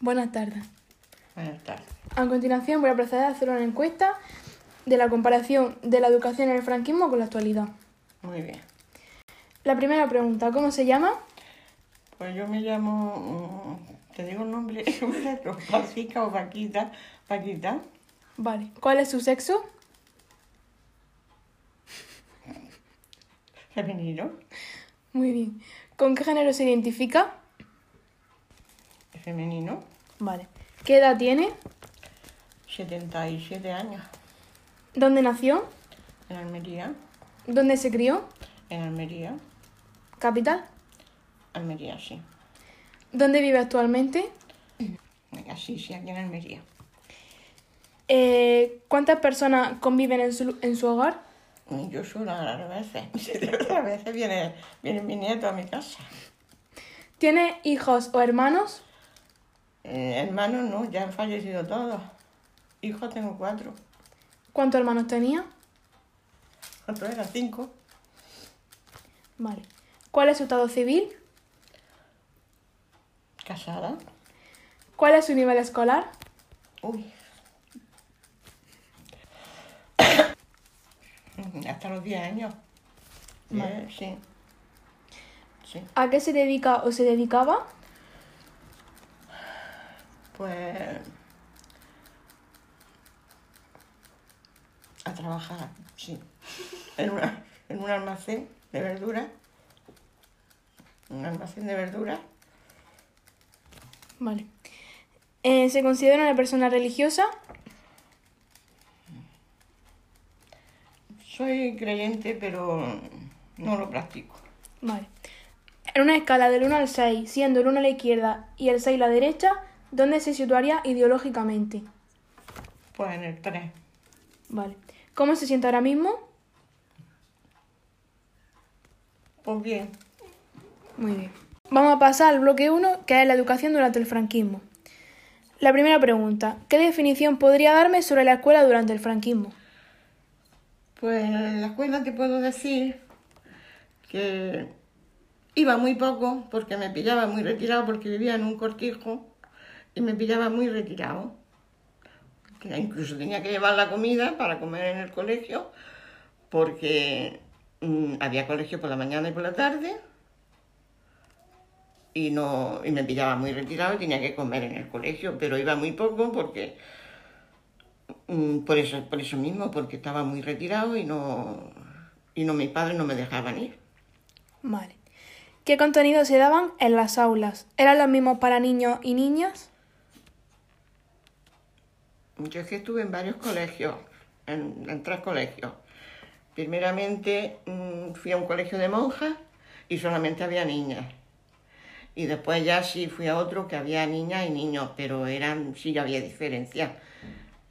Buenas tardes. Buenas tardes. A continuación voy a proceder a hacer una encuesta de la comparación de la educación en el franquismo con la actualidad. Muy bien. La primera pregunta, ¿cómo se llama? Pues yo me llamo, mm, te digo el nombre, Pacica o Paquita. Paquita. Vale. ¿Cuál es su sexo? Femenino. Muy bien. ¿Con qué género se identifica? Femenino. Vale. ¿Qué edad tiene? 77 años. ¿Dónde nació? En Almería. ¿Dónde se crió? En Almería. ¿Capital? Almería, sí. ¿Dónde vive actualmente? Sí, sí, aquí en Almería. Eh, ¿Cuántas personas conviven en su, en su hogar? Yo sola a veces. A veces viene, viene mi nieto a mi casa. ¿Tiene hijos o hermanos? Eh, hermanos no, ya han fallecido todos. Hijos tengo cuatro. ¿Cuántos hermanos tenía? ¿Cuántos eran? Cinco. Vale. ¿Cuál es su estado civil? Casada. ¿Cuál es su nivel escolar? Uy. Hasta los 10 años. Vale. Eh, sí. Sí. ¿A qué se dedica o se dedicaba? Pues. A trabajar, sí. En, una- en un almacén de verduras. Un almacén de verduras. Vale. Eh, ¿Se considera una persona religiosa? Soy creyente, pero no lo practico. Vale. En una escala del 1 al 6, siendo el 1 a la izquierda y el 6 a la derecha, ¿dónde se situaría ideológicamente? Pues en el 3. Vale. ¿Cómo se siente ahora mismo? Pues bien. Muy bien. Vamos a pasar al bloque 1, que es la educación durante el franquismo. La primera pregunta. ¿Qué definición podría darme sobre la escuela durante el franquismo? Pues en la escuela te puedo decir que iba muy poco porque me pillaba muy retirado porque vivía en un cortijo y me pillaba muy retirado. Que incluso tenía que llevar la comida para comer en el colegio porque mm, había colegio por la mañana y por la tarde y no y me pillaba muy retirado y tenía que comer en el colegio, pero iba muy poco porque Mm, Por eso, por eso mismo, porque estaba muy retirado y no, y no mis padres no me dejaban ir. Vale. ¿Qué contenidos se daban en las aulas? ¿Eran los mismos para niños y niñas? Yo es que estuve en varios colegios, en, en tres colegios. Primeramente mm, fui a un colegio de monjas y solamente había niñas. Y después ya sí fui a otro que había niñas y niños, pero eran, sí había diferencia.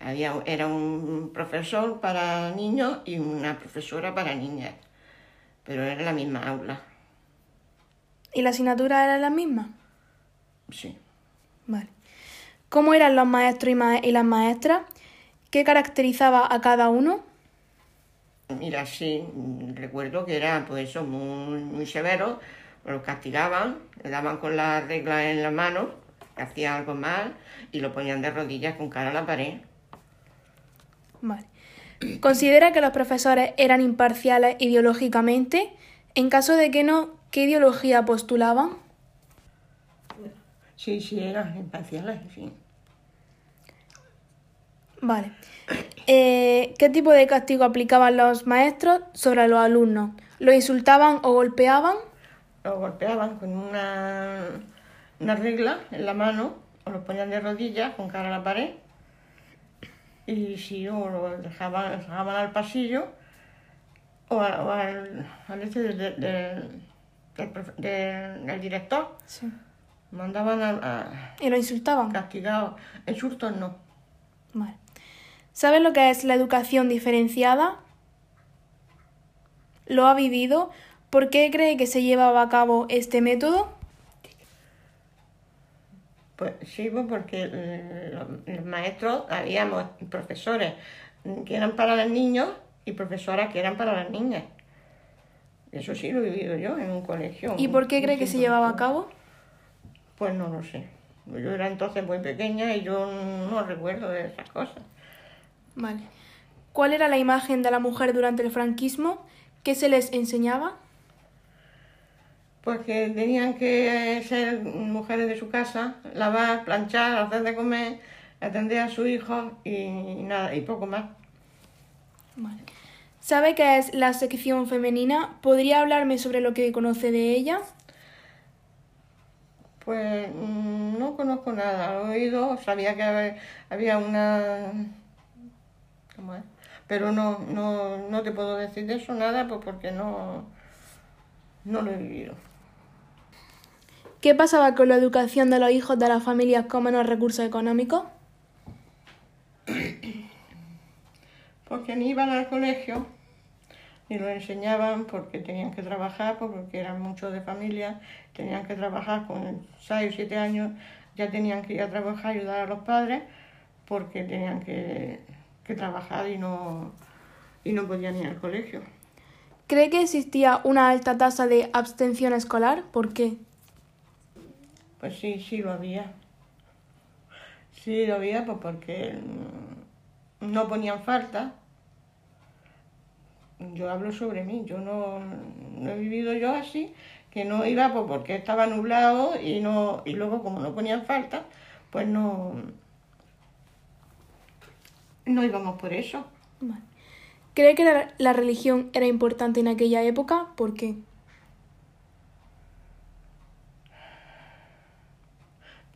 Había, era un profesor para niños y una profesora para niñas, pero era la misma aula, ¿Y la asignatura era la misma? sí. Vale. ¿Cómo eran los maestros y, ma- y las maestras? ¿Qué caracterizaba a cada uno? Mira, sí, recuerdo que eran pues eso, muy, muy severos, los castigaban, le daban con la regla en la mano, hacía algo mal, y lo ponían de rodillas con cara a la pared. Vale. ¿Considera que los profesores eran imparciales ideológicamente? En caso de que no, ¿qué ideología postulaban? Sí, sí, eran imparciales, sí. Vale. Eh, ¿Qué tipo de castigo aplicaban los maestros sobre los alumnos? ¿Los insultaban o golpeaban? Los golpeaban con una, una regla en la mano, o los ponían de rodillas con cara a la pared, y si o lo dejaban, dejaban al pasillo, o, a- o al, al este del, del- del- del director. Sí. Mandaban a, a ¿Y los insultaban? castigados. Insultos no. Vale. ¿Sabes lo que es la educación diferenciada? ¿Lo ha vivido? ¿Por qué cree que se llevaba a cabo este método? Pues sí, pues porque los, los maestros, habíamos profesores que eran para los niños y profesoras que eran para las niñas. Eso sí lo he vivido yo en un colegio. ¿Y por qué cree que se llevaba a cabo? Pues no lo sé. Yo era entonces muy pequeña y yo no recuerdo de esas cosas. Vale. ¿Cuál era la imagen de la mujer durante el franquismo? ¿Qué se les enseñaba? Pues que tenían que ser mujeres de su casa, lavar, planchar, hacer de comer, atender a su hijo y nada, y poco más. Vale. ¿Sabe qué es la sección femenina? ¿Podría hablarme sobre lo que conoce de ella? Pues mm, no conozco nada, lo he oído, sabía que había una... ¿Cómo es? Pero no, no, no te puedo decir de eso nada pues porque no, no lo he vivido. ¿Qué pasaba con la educación de los hijos de las familias con menos recursos económicos? Porque ni iban al colegio, ni lo enseñaban porque tenían que trabajar, porque eran muchos de familia, tenían que trabajar con 6 o 7 años, ya tenían que ir a trabajar, ayudar a los padres, porque tenían que, que trabajar y no, y no podían ir al colegio. ¿Cree que existía una alta tasa de abstención escolar? ¿Por qué? Pues sí, sí lo había. Sí lo había, pues porque no ponían falta. Yo hablo sobre mí, yo no, no he vivido yo así, que no iba pues porque estaba nublado y no y luego como no ponían falta, pues no no íbamos por eso. ¿Cree que la, la religión era importante en aquella época? ¿Por qué?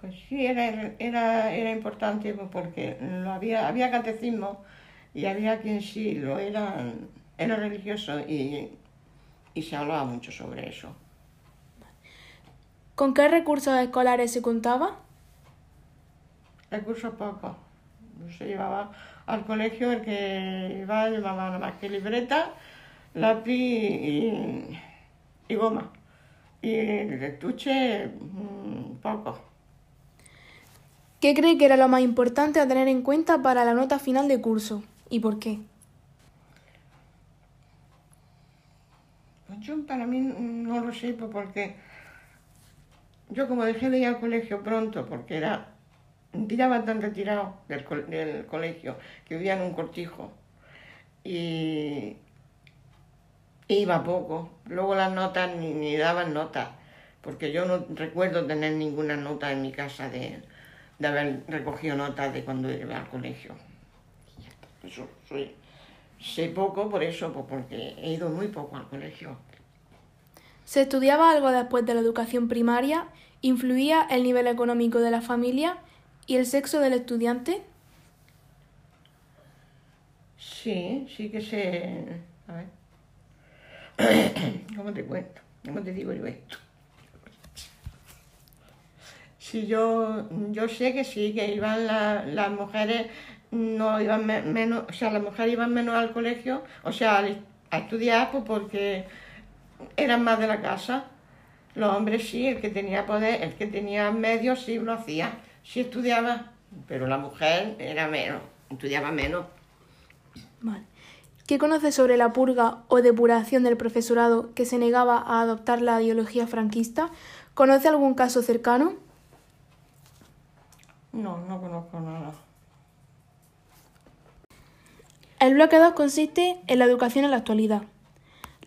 Pues sí, era, era, era importante porque lo había, había catecismo y había quien sí lo era, era religioso y, y se hablaba mucho sobre eso. ¿Con qué recursos escolares se contaba? Recursos pocos. Se llevaba al colegio el que iba llevaba nada más que libreta, lápiz y, y goma. Y el estuche, mm, poco. ¿Qué cree que era lo más importante a tener en cuenta para la nota final de curso? ¿Y por qué? Pues yo para mí no lo sé, pues porque yo como dejé de ir al colegio pronto, porque era ya bastante retirado del, del colegio, que vivía en un cortijo, y iba poco. Luego las notas ni, ni daban notas, porque yo no recuerdo tener ninguna nota en mi casa de, de haber recogido notas de cuando iba al colegio. Eso, soy, sé poco por eso, pues porque he ido muy poco al colegio. ¿Se estudiaba algo después de la educación primaria? ¿Influía el nivel económico de la familia y el sexo del estudiante? Sí, sí que se... A ver. ¿Cómo te cuento? ¿Cómo te digo yo esto? Sí, yo, yo sé que sí, que iban la- las mujeres, no iban me- menos, o sea, las mujeres iban menos al colegio, o sea, a estudiar, pues porque eran más de la casa. Los hombres sí, el que tenía poder, el que tenía medios sí lo hacía, sí estudiaba, pero la mujer era menos, estudiaba menos. Vale. ¿Qué conoce sobre la purga o depuración del profesorado que se negaba a adoptar la ideología franquista? ¿Conoce algún caso cercano? No, no conozco nada. El bloque 2 consiste en la educación en la actualidad.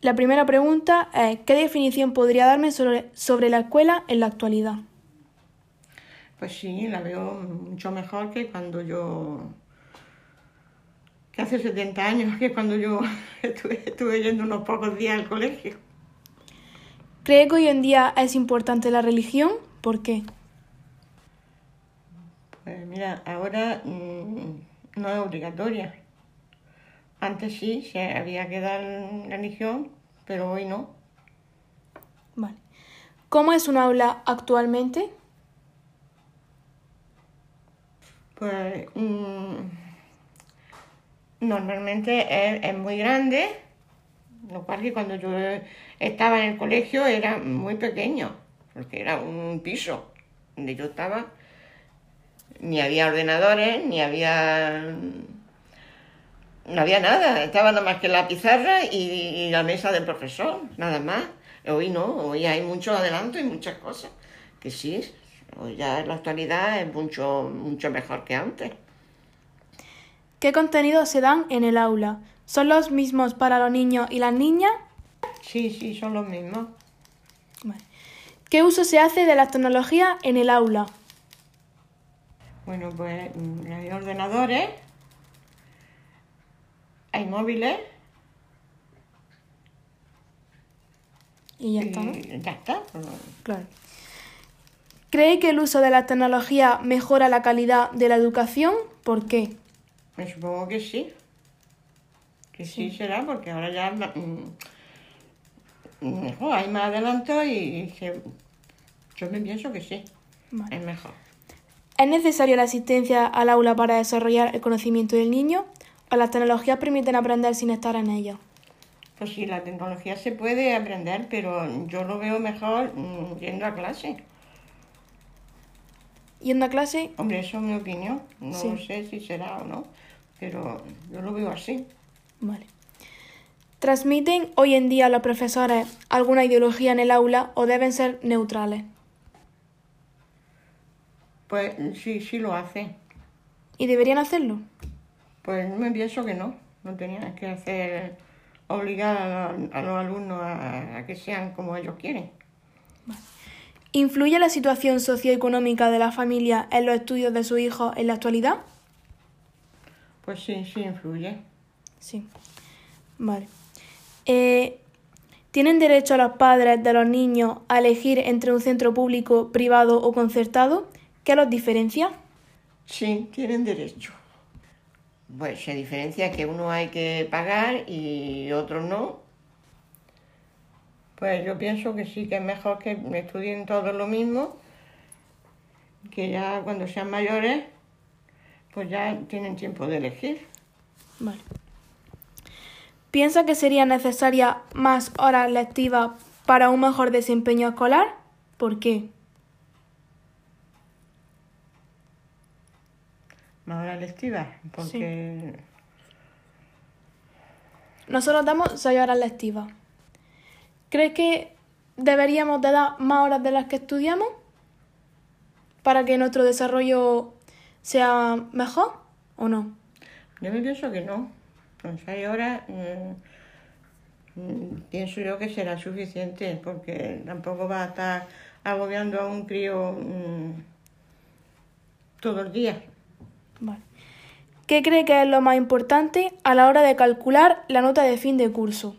La primera pregunta es ¿qué definición podría darme sobre, sobre la escuela en la actualidad? Pues sí, la veo mucho mejor que cuando yo, que hace 70 años, que cuando yo estuve, estuve yendo unos pocos días al colegio. ¿Cree que hoy en día es importante la religión? ¿Por qué? Pues mira, ahora mm, no es obligatoria. Antes sí, se había que dar religión, pero hoy no. Vale. ¿Cómo es un aula actualmente? Pues mm, normalmente es, muy grande, lo cual que cuando yo estaba en el colegio era muy pequeño, porque era un piso donde yo estaba. Ni había ordenadores, ni había... No había nada, estaba nada más que la pizarra y, y la mesa del profesor, nada más. Hoy no, hoy hay mucho adelanto y muchas cosas que sí, Ya en la actualidad es mucho, mucho mejor que antes. ¿Qué contenidos se dan en el aula? ¿Son los mismos para los niños y las niñas? Sí, sí, son los mismos. Vale. ¿Qué uso se hace de las tecnologías en el aula? Bueno, pues mm, hay ordenadores, hay móviles Y ya está, ¿no? y ya está. Claro. ¿Cree que el uso de la tecnología mejora la calidad de la educación? ¿Por qué? Me supongo que sí. Que sí, será, porque ahora ya mm, mejor, hay más adelanto y yo me pienso que sí, Vale. es mejor. ¿Es necesaria la asistencia al aula para desarrollar el conocimiento del niño? ¿O las tecnologías permiten aprender sin estar en ellas? Pues sí, la tecnología se puede aprender, pero yo lo veo mejor mm, yendo a clase. Yendo a clase, Hombre, eso es mi opinión. No Sí. sé si será o no, pero yo lo veo así. Vale. ¿Transmiten hoy en día los profesores alguna ideología en el aula o deben ser neutrales? Pues sí, sí lo hace. ¿Y deberían hacerlo? Pues me pienso que no. No tenían que hacer obligar a, los- a los alumnos a, a que sean como ellos quieren. ¿Influye la situación socioeconómica de la familia en los estudios de su hijo en la actualidad? Pues sí, sí influye. Sí. Vale. Eh, ¿Tienen derecho los padres de los niños a elegir entre un centro público, privado o concertado? ¿Qué los diferencia? Sí, tienen derecho. Pues se diferencia que uno hay que pagar y otros no. Pues yo pienso que sí, que es mejor que estudien todos lo mismo, que ya cuando sean mayores, pues ya tienen tiempo de elegir. Vale. ¿Piensa que sería necesaria más horas lectivas para un mejor desempeño escolar? ¿Por qué? Más horas lectivas, porque Nosotros damos 6 horas lectivas. ¿Crees que deberíamos de dar más horas de las que estudiamos para que nuestro desarrollo sea mejor o no? yo me pienso que no. Con seis horas mm, mm, pienso yo que será suficiente, porque tampoco va a estar agobiando a un crío mm, todo el día. Vale. ¿Qué cree que es lo más importante a la hora de calcular la nota de fin de curso?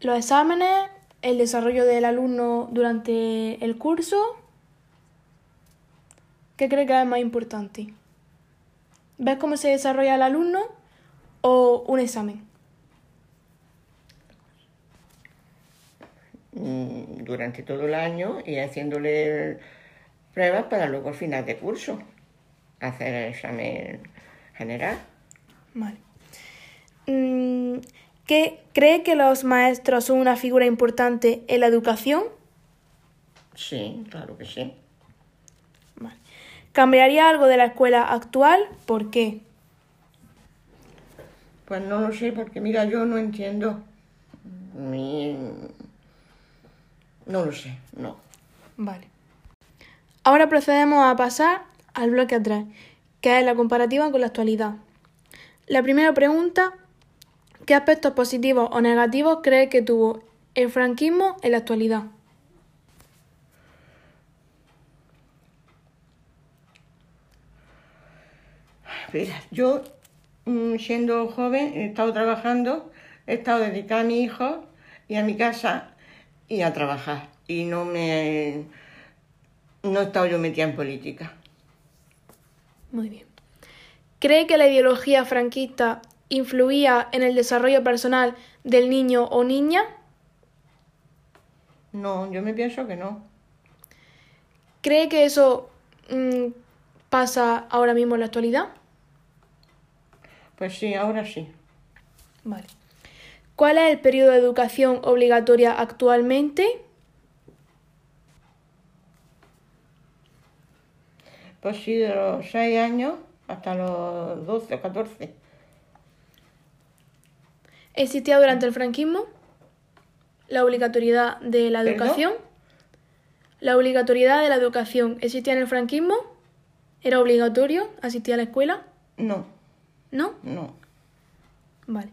Los exámenes, el desarrollo del alumno durante el curso. ¿Qué cree que es más importante? ¿Ves cómo se desarrolla el alumno o un examen? mm, durante todo el año y haciéndole pruebas para luego al final de curso hacer el examen general. Vale. Mm, ¿Qué cree que los maestros son una figura importante en la educación? Sí, claro que sí. Vale. ¿Cambiaría algo de la escuela actual? ¿Por qué? Pues no lo sé, porque mira, yo no entiendo. Ni... No lo sé, no. Vale. Ahora procedemos a pasar al bloque 3, que es la comparativa con la actualidad. La primera pregunta, ¿qué aspectos positivos o negativos cree que tuvo el franquismo en la actualidad? Mira, yo, mm, siendo joven, he estado trabajando, he estado dedicada a mi hijo y a mi casa y a trabajar. Y no me... No he estado yo metida en política. Muy bien. ¿Cree que la ideología franquista influía en el desarrollo personal del niño o niña? No, yo me pienso que no. ¿Cree que eso mm, pasa ahora mismo en la actualidad? Pues sí, ahora sí. Vale. ¿Cuál es el periodo de educación obligatoria actualmente? Pues sí, de los 6 años hasta los 12 o 14. ¿Existía durante el franquismo la obligatoriedad de la ¿Perdón? educación? ¿La obligatoriedad de la educación existía en el franquismo? ¿Era obligatorio asistir a la escuela? No, ¿No? no. Vale.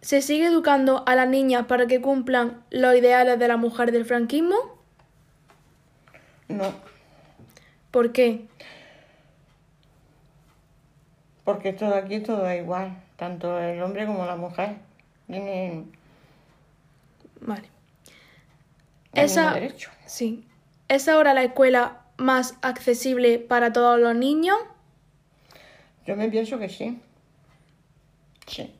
¿Se sigue educando a las niñas para que cumplan los ideales de la mujer del franquismo? No, ¿Por qué? porque todo aquí todo igual, tanto el hombre como la mujer tienen Vale. el Esa, mismo derecho. sí. ¿Es ahora la escuela más accesible para todos los niños? Yo me pienso que sí. Sí.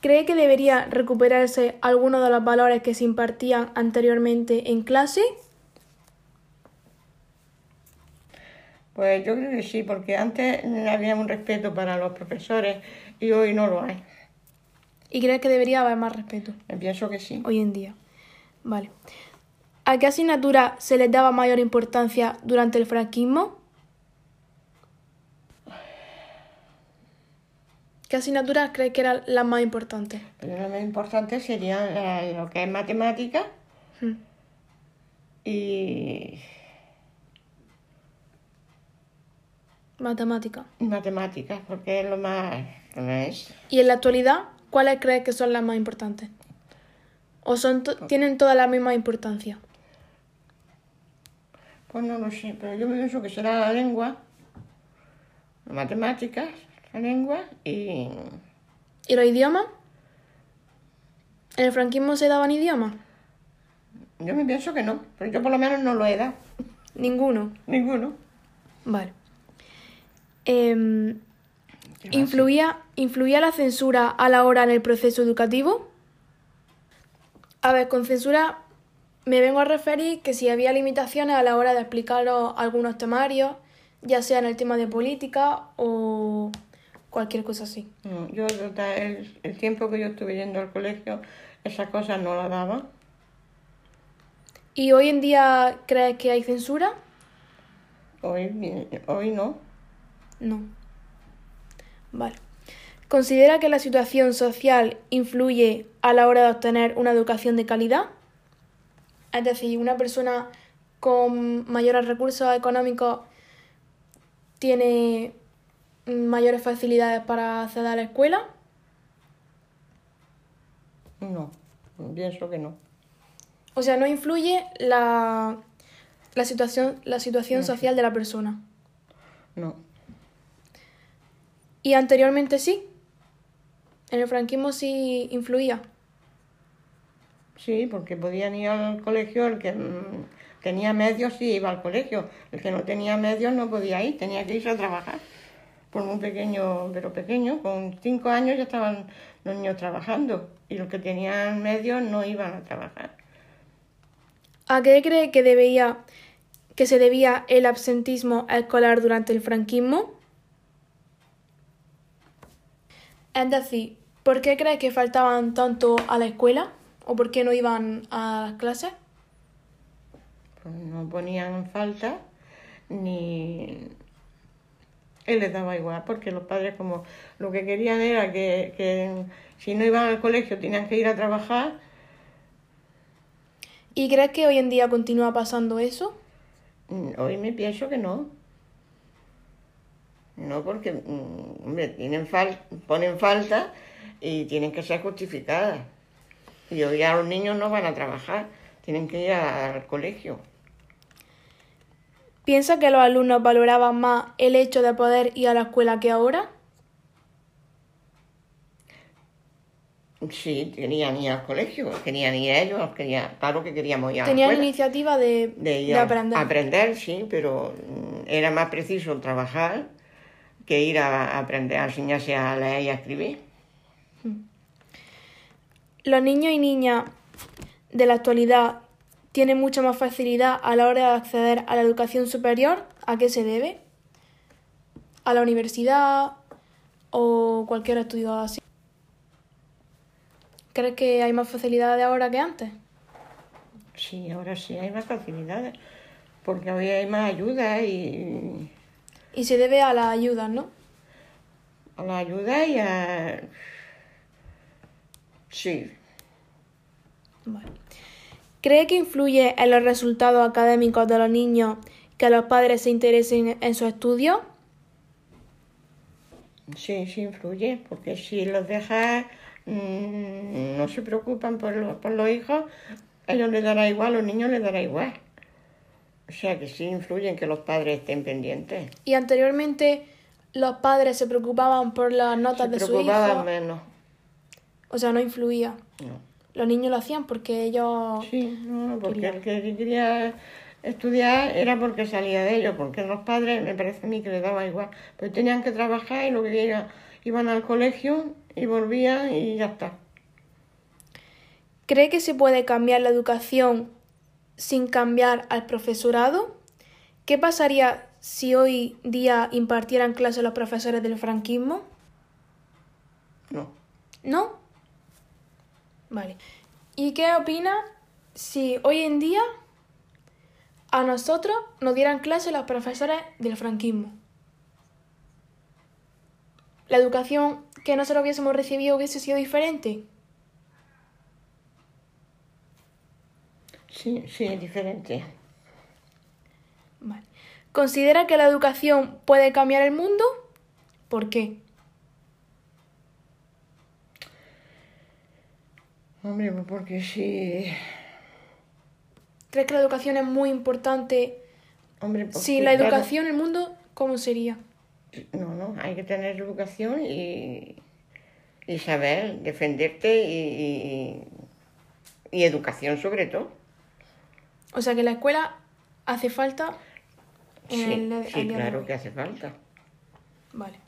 ¿Cree que debería recuperarse alguno de los valores que se impartían anteriormente en clase? Pues yo creo que sí, porque antes había un respeto para los profesores y hoy no lo hay. ¿Y cree que debería haber más respeto pienso que sí. hoy en día? Vale. ¿A qué asignatura se les daba mayor importancia durante el franquismo? ¿Qué asignaturas cree que eran las más importantes? Pero lo más importante sería la- lo que es matemática Hmm. y Matemática. matemáticas, porque es lo más... ¿no es? ¿Y en la actualidad, cuáles cree que son las más importantes? ¿O son tienen todas la misma importancia? Pues no lo sé, pero yo me pienso que será la lengua, las matemáticas, la lengua y... ¿Y los idiomas? ¿En el franquismo se daban idiomas? Yo me pienso que no, pero yo por lo menos no lo he dado, Ninguno. ninguno. Vale. Em, ¿Qué va a ¿influía, ¿Influía la censura a la hora en el proceso educativo? A ver, con censura me vengo a referir que si había limitaciones a la hora de explicar algunos temarios, ya sea en el tema de política o cualquier cosa así. No, yo el, el tiempo que yo estuve yendo al colegio, esas cosas no las daba. ¿Y hoy en día crees que hay censura? Hoy, hoy no. No. Vale. ¿Considera que la situación social influye a la hora de obtener una educación de calidad? Es decir, una persona con mayores recursos económicos tiene mayores facilidades para acceder a la escuela. No, pienso que no. O sea, no influye la, la situación, la situación social de la persona. No. Y anteriormente sí. En el franquismo sí influía. Sí, porque podían ir al colegio, el que mm, tenía medios sí iba al colegio, el que no tenía medios no podía ir, tenía que irse a trabajar. Por muy pequeño, pero pequeño, con cinco años ya estaban los niños trabajando y los que tenían medios no iban a trabajar. ¿A qué cree que debía que se debía el absentismo escolar durante el franquismo? Es decir, ¿por qué cree que faltaban tanto a la escuela? ¿O por qué no iban a las clases? Pues no ponían falta ni él les daba igual, porque los padres como lo que querían era que, que si no iban al colegio tenían que ir a trabajar, ¿Y crees que hoy en día continúa pasando eso? Mm, Hoy me pienso que no. No, porque, mm, hombre, tienen fal ponen falta y tienen que ser justificadas. Y hoy ya los niños no van a trabajar, tienen que ir a- al colegio. ¿Piensa que los alumnos valoraban más el hecho de poder ir a la escuela que ahora? Sí, querían ir al colegio, querían ir ellos, querían, claro que queríamos ir a la Tenían escuela. iniciativa de, de, ir de a- aprender. a aprender, sí, pero mm, era más preciso trabajar que ir a, aprender a enseñarse a leer y a escribir. Los niños y niñas de la actualidad tienen mucha más facilidad a la hora de acceder a la educación superior. ¿A qué se debe? ¿A la universidad o cualquier estudio así? ¿Crees que hay más facilidades ahora que antes? Sí, ahora sí hay más facilidades, porque hoy hay más ayuda y Y se debe a las ayudas, ¿no? a la ayuda y a... Sí, Vale. ¿Cree que influye en los resultados académicos de los niños que los padres se interesen en su estudio? Sí, sí influye, porque si los dejas, mmm, no se preocupan por, lo, por los hijos, a ellos les dará igual, a los niños les dará igual. O sea que sí influyen que los padres estén pendientes. Y anteriormente los padres se preocupaban por las notas de su hijo. Se preocupaban menos. O sea, no influía. No. Los niños lo hacían porque ellos... Sí, no, porque el que quería estudiar era porque salía de ellos, porque los padres me parece a mí que les daba igual. Pues tenían que trabajar y lo que era, iban al colegio y volvían y ya está. ¿Cree que se puede cambiar la educación sin cambiar al profesorado? ¿Qué pasaría si hoy día impartieran clases los profesores del franquismo? No. ¿No? Vale. ¿Y qué opina si hoy en día a nosotros nos dieran clases los profesores del franquismo? ¿La educación que nosotros hubiésemos recibido hubiese sido diferente? Sí, sí, es diferente. Vale. ¿Considera que la educación puede cambiar el mundo? ¿Por qué? Hombre, pues porque si... ¿Crees que la educación es muy importante? Hombre, porque, Sin la claro, educación, el mundo, ¿cómo sería? No, no, hay que tener educación y, y saber defenderte y, y, y educación sobre todo. O sea que la escuela hace falta en Sí, el- sí claro que hace falta. Vale.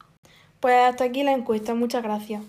Pues hasta aquí la encuesta. Muchas gracias.